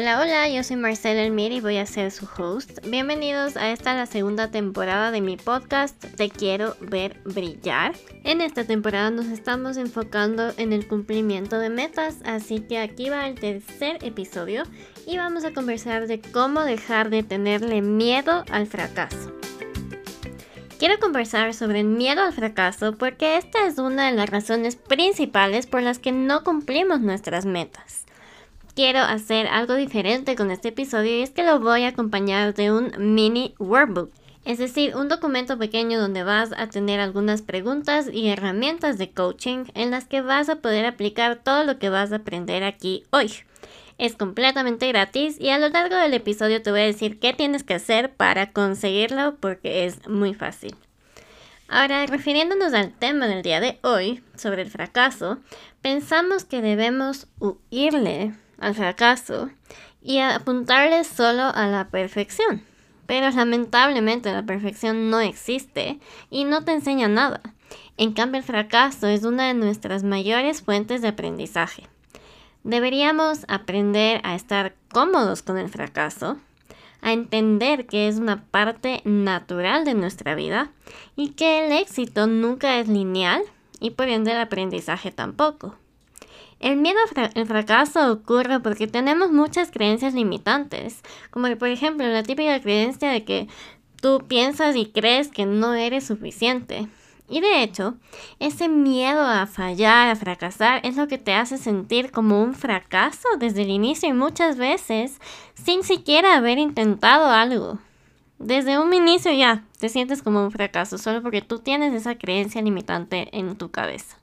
Hola, hola, yo soy Marcela Elmir y voy a ser su host. Bienvenidos a esta la segunda temporada de mi podcast Te quiero ver brillar. En esta temporada nos estamos enfocando en el cumplimiento de metas, así que aquí va el tercer episodio y vamos a conversar de cómo dejar de tenerle miedo al fracaso. Quiero conversar sobre el miedo al fracaso porque esta es una de las razones principales por las que no cumplimos nuestras metas quiero hacer algo diferente con este episodio y es que lo voy a acompañar de un mini workbook. Es decir, un documento pequeño donde vas a tener algunas preguntas y herramientas de coaching en las que vas a poder aplicar todo lo que vas a aprender aquí hoy. Es completamente gratis y a lo largo del episodio te voy a decir qué tienes que hacer para conseguirlo porque es muy fácil. Ahora, refiriéndonos al tema del día de hoy, sobre el fracaso, pensamos que debemos huirle al fracaso y apuntarle solo a la perfección. Pero lamentablemente la perfección no existe y no te enseña nada. En cambio el fracaso es una de nuestras mayores fuentes de aprendizaje. Deberíamos aprender a estar cómodos con el fracaso, a entender que es una parte natural de nuestra vida y que el éxito nunca es lineal y por ende el aprendizaje tampoco. El miedo al fracaso ocurre porque tenemos muchas creencias limitantes, como por ejemplo la típica creencia de que tú piensas y crees que no eres suficiente. Y de hecho, ese miedo a fallar, a fracasar, es lo que te hace sentir como un fracaso desde el inicio y muchas veces sin siquiera haber intentado algo. Desde un inicio ya te sientes como un fracaso solo porque tú tienes esa creencia limitante en tu cabeza.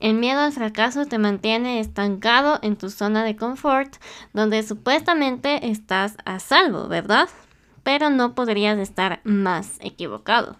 El miedo al fracaso te mantiene estancado en tu zona de confort, donde supuestamente estás a salvo, ¿verdad? Pero no podrías estar más equivocado.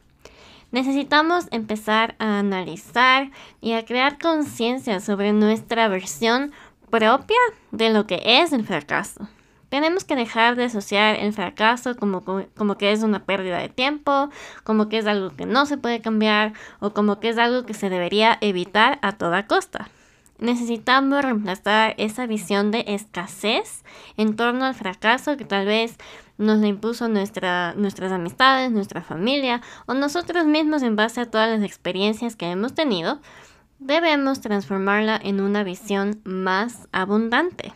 Necesitamos empezar a analizar y a crear conciencia sobre nuestra versión propia de lo que es el fracaso. Tenemos que dejar de asociar el fracaso como, como, que es una pérdida de tiempo, como que es algo que no se puede cambiar o como que es algo que se debería evitar a toda costa. Necesitamos reemplazar esa visión de escasez en torno al fracaso que tal vez nos la impuso nuestra, nuestras amistades, nuestra familia o nosotros mismos en base a todas las experiencias que hemos tenido. Debemos transformarla en una visión más abundante.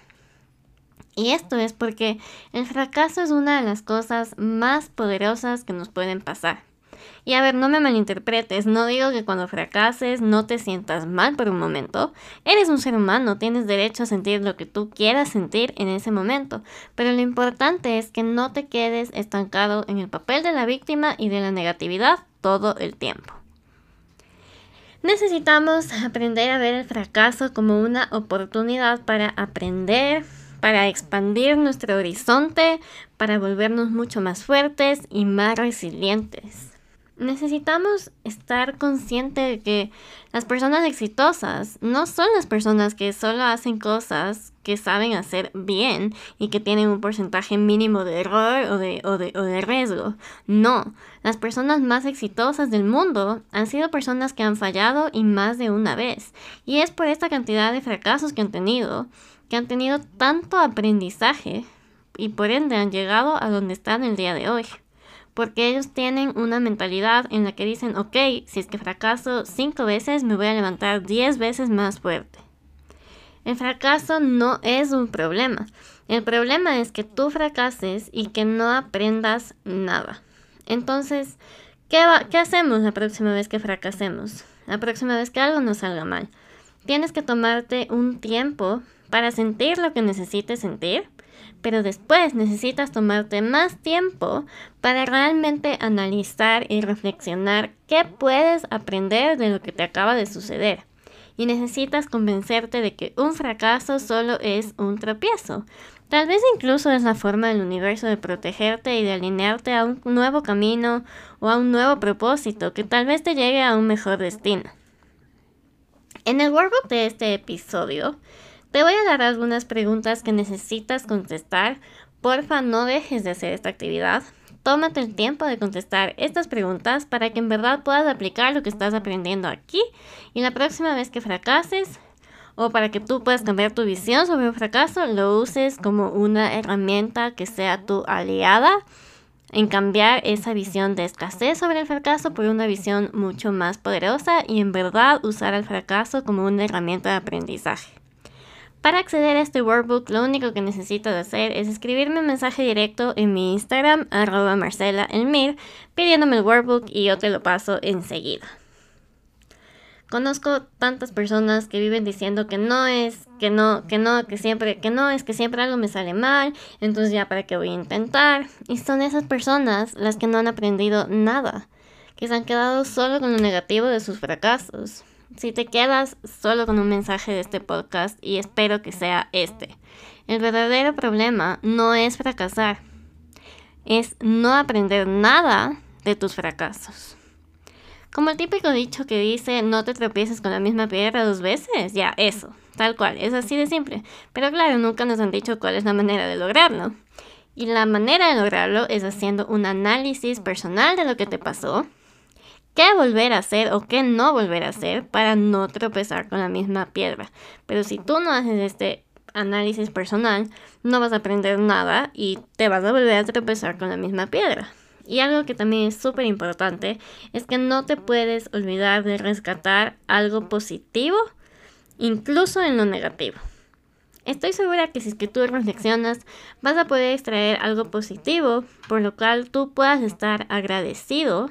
Y esto es porque el fracaso es una de las cosas más poderosas que nos pueden pasar. Y a ver, no me malinterpretes, no digo que cuando fracases no te sientas mal por un momento. Eres un ser humano, tienes derecho a sentir lo que tú quieras sentir en ese momento. Pero lo importante es que no te quedes estancado en el papel de la víctima y de la negatividad todo el tiempo. Necesitamos aprender a ver el fracaso como una oportunidad para aprender, para expandir nuestro horizonte, para volvernos mucho más fuertes y más resilientes. Necesitamos estar conscientes de que las personas exitosas no son las personas que solo hacen cosas que saben hacer bien y que tienen un porcentaje mínimo de error o de, o de, o de riesgo. No, las personas más exitosas del mundo han sido personas que han fallado y más de una vez. Y es por esta cantidad de fracasos que han tenido que han tenido tanto aprendizaje y por ende han llegado a donde están el día de hoy. Porque ellos tienen una mentalidad en la que dicen, ok, si es que fracaso cinco veces, me voy a levantar diez veces más fuerte. El fracaso no es un problema. El problema es que tú fracases y que no aprendas nada. Entonces, ¿qué, ¿qué hacemos la próxima vez que fracasemos? La próxima vez que algo nos salga mal. Tienes que tomarte un tiempo para sentir lo que necesites sentir, pero después necesitas tomarte más tiempo para realmente analizar y reflexionar qué puedes aprender de lo que te acaba de suceder. Y necesitas convencerte de que un fracaso solo es un tropiezo. Tal vez incluso es la forma del universo de protegerte y de alinearte a un nuevo camino o a un nuevo propósito que tal vez te llegue a un mejor destino. En el workbook de este episodio, te voy a dar algunas preguntas que necesitas contestar. Porfa, no dejes de hacer esta actividad. Tómate el tiempo de contestar estas preguntas para que en verdad puedas aplicar lo que estás aprendiendo aquí y la próxima vez que fracases o para que tú puedas cambiar tu visión sobre un fracaso, lo uses como una herramienta que sea tu aliada en cambiar esa visión de escasez sobre el fracaso por una visión mucho más poderosa y en verdad usar el fracaso como una herramienta de aprendizaje. Para acceder a este workbook, lo único que necesitas hacer es escribirme un mensaje directo en mi Instagram, arroba Marcela Elmir, pidiéndome el workbook y yo te lo paso enseguida. Conozco tantas personas que viven diciendo que no es, que no, que no, que siempre, que no, es que siempre algo me sale mal, entonces ya para qué voy a intentar. Y son esas personas las que no han aprendido nada, que se han quedado solo con lo negativo de sus fracasos. Si te quedas solo con un mensaje de este podcast, y espero que sea este, el verdadero problema no es fracasar, es no aprender nada de tus fracasos. Como el típico dicho que dice no te tropieces con la misma piedra dos veces, ya, eso, tal cual, es así de simple. Pero claro, nunca nos han dicho cuál es la manera de lograrlo. Y la manera de lograrlo es haciendo un análisis personal de lo que te pasó, qué volver a hacer o qué no volver a hacer para no tropezar con la misma piedra. Pero si tú no haces este análisis personal, no vas a aprender nada y te vas a volver a tropezar con la misma piedra. Y algo que también es súper importante es que no te puedes olvidar de rescatar algo positivo, incluso en lo negativo. Estoy segura que si es que tú reflexionas, vas a poder extraer algo positivo, por lo cual tú puedas estar agradecido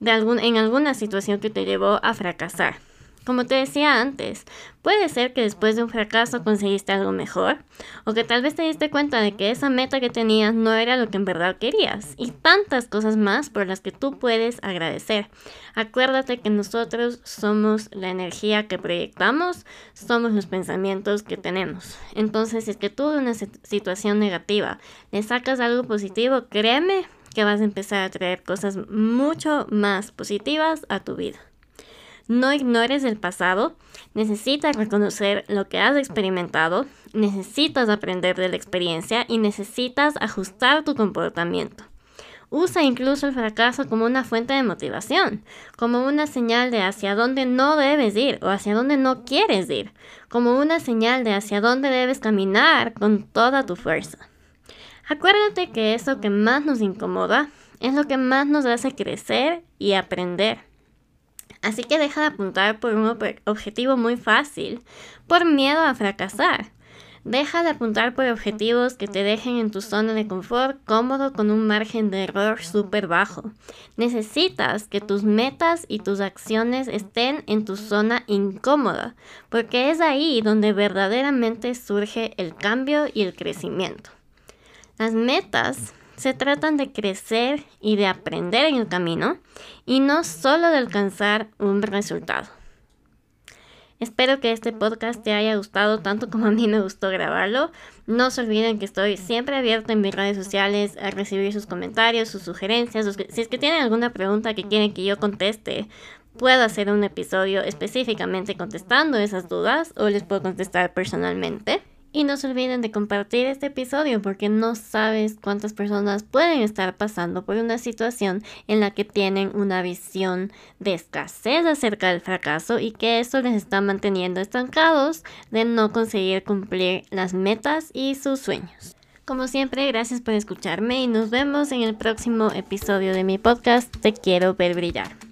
en alguna situación que te llevó a fracasar. Como te decía antes, puede ser que después de un fracaso conseguiste algo mejor, o que tal vez te diste cuenta de que esa meta que tenías no era lo que en verdad querías, y tantas cosas más por las que tú puedes agradecer. Acuérdate que nosotros somos la energía que proyectamos, somos los pensamientos que tenemos. Entonces, si es que tú de una situación negativa le sacas algo positivo, créeme que vas a empezar a traer cosas mucho más positivas a tu vida. No ignores el pasado, necesitas reconocer lo que has experimentado, necesitas aprender de la experiencia y necesitas ajustar tu comportamiento. Usa incluso el fracaso como una fuente de motivación, como una señal de hacia dónde no debes ir o hacia dónde no quieres ir, como una señal de hacia dónde debes caminar con toda tu fuerza. Acuérdate que eso que más nos incomoda es lo que más nos hace crecer y aprender. Así que deja de apuntar por un objetivo muy fácil, por miedo a fracasar. Deja de apuntar por objetivos que te dejen en tu zona de confort cómodo con un margen de error súper bajo. Necesitas que tus metas y tus acciones estén en tu zona incómoda, porque es ahí donde verdaderamente surge el cambio y el crecimiento. Las metas se tratan de crecer y de aprender en el camino y no solo de alcanzar un resultado. Espero que este podcast te haya gustado tanto como a mí me gustó grabarlo. No se olviden que estoy siempre abierta en mis redes sociales a recibir sus comentarios, sus sugerencias. Si es que tienen alguna pregunta que quieren que yo conteste, puedo hacer un episodio específicamente contestando esas dudas o les puedo contestar personalmente. Y no se olviden de compartir este episodio porque no sabes cuántas personas pueden estar pasando por una situación en la que tienen una visión de escasez acerca del fracaso y que eso les está manteniendo estancados de no conseguir cumplir las metas y sus sueños. Como siempre, gracias por escucharme y nos vemos en el próximo episodio de mi podcast Te quiero ver brillar.